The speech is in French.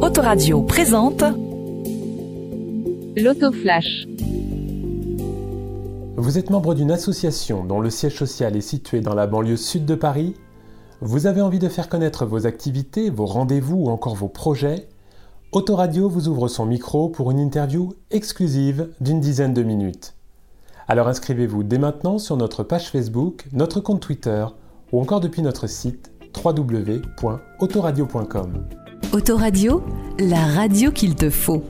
Autoradio présente L'autoflash. Vous êtes membre d'une association dont le siège social est situé dans la banlieue sud de Paris Vous avez envie de faire connaître vos activités, vos rendez-vous ou encore vos projets? Autoradio vous ouvre son micro pour une interview exclusive d'une dizaine de minutes. Alors inscrivez-vous dès maintenant sur notre page Facebook, notre compte Twitter ou encore depuis notre site www.autoradio.com. Autoradio, la radio qu'il te faut.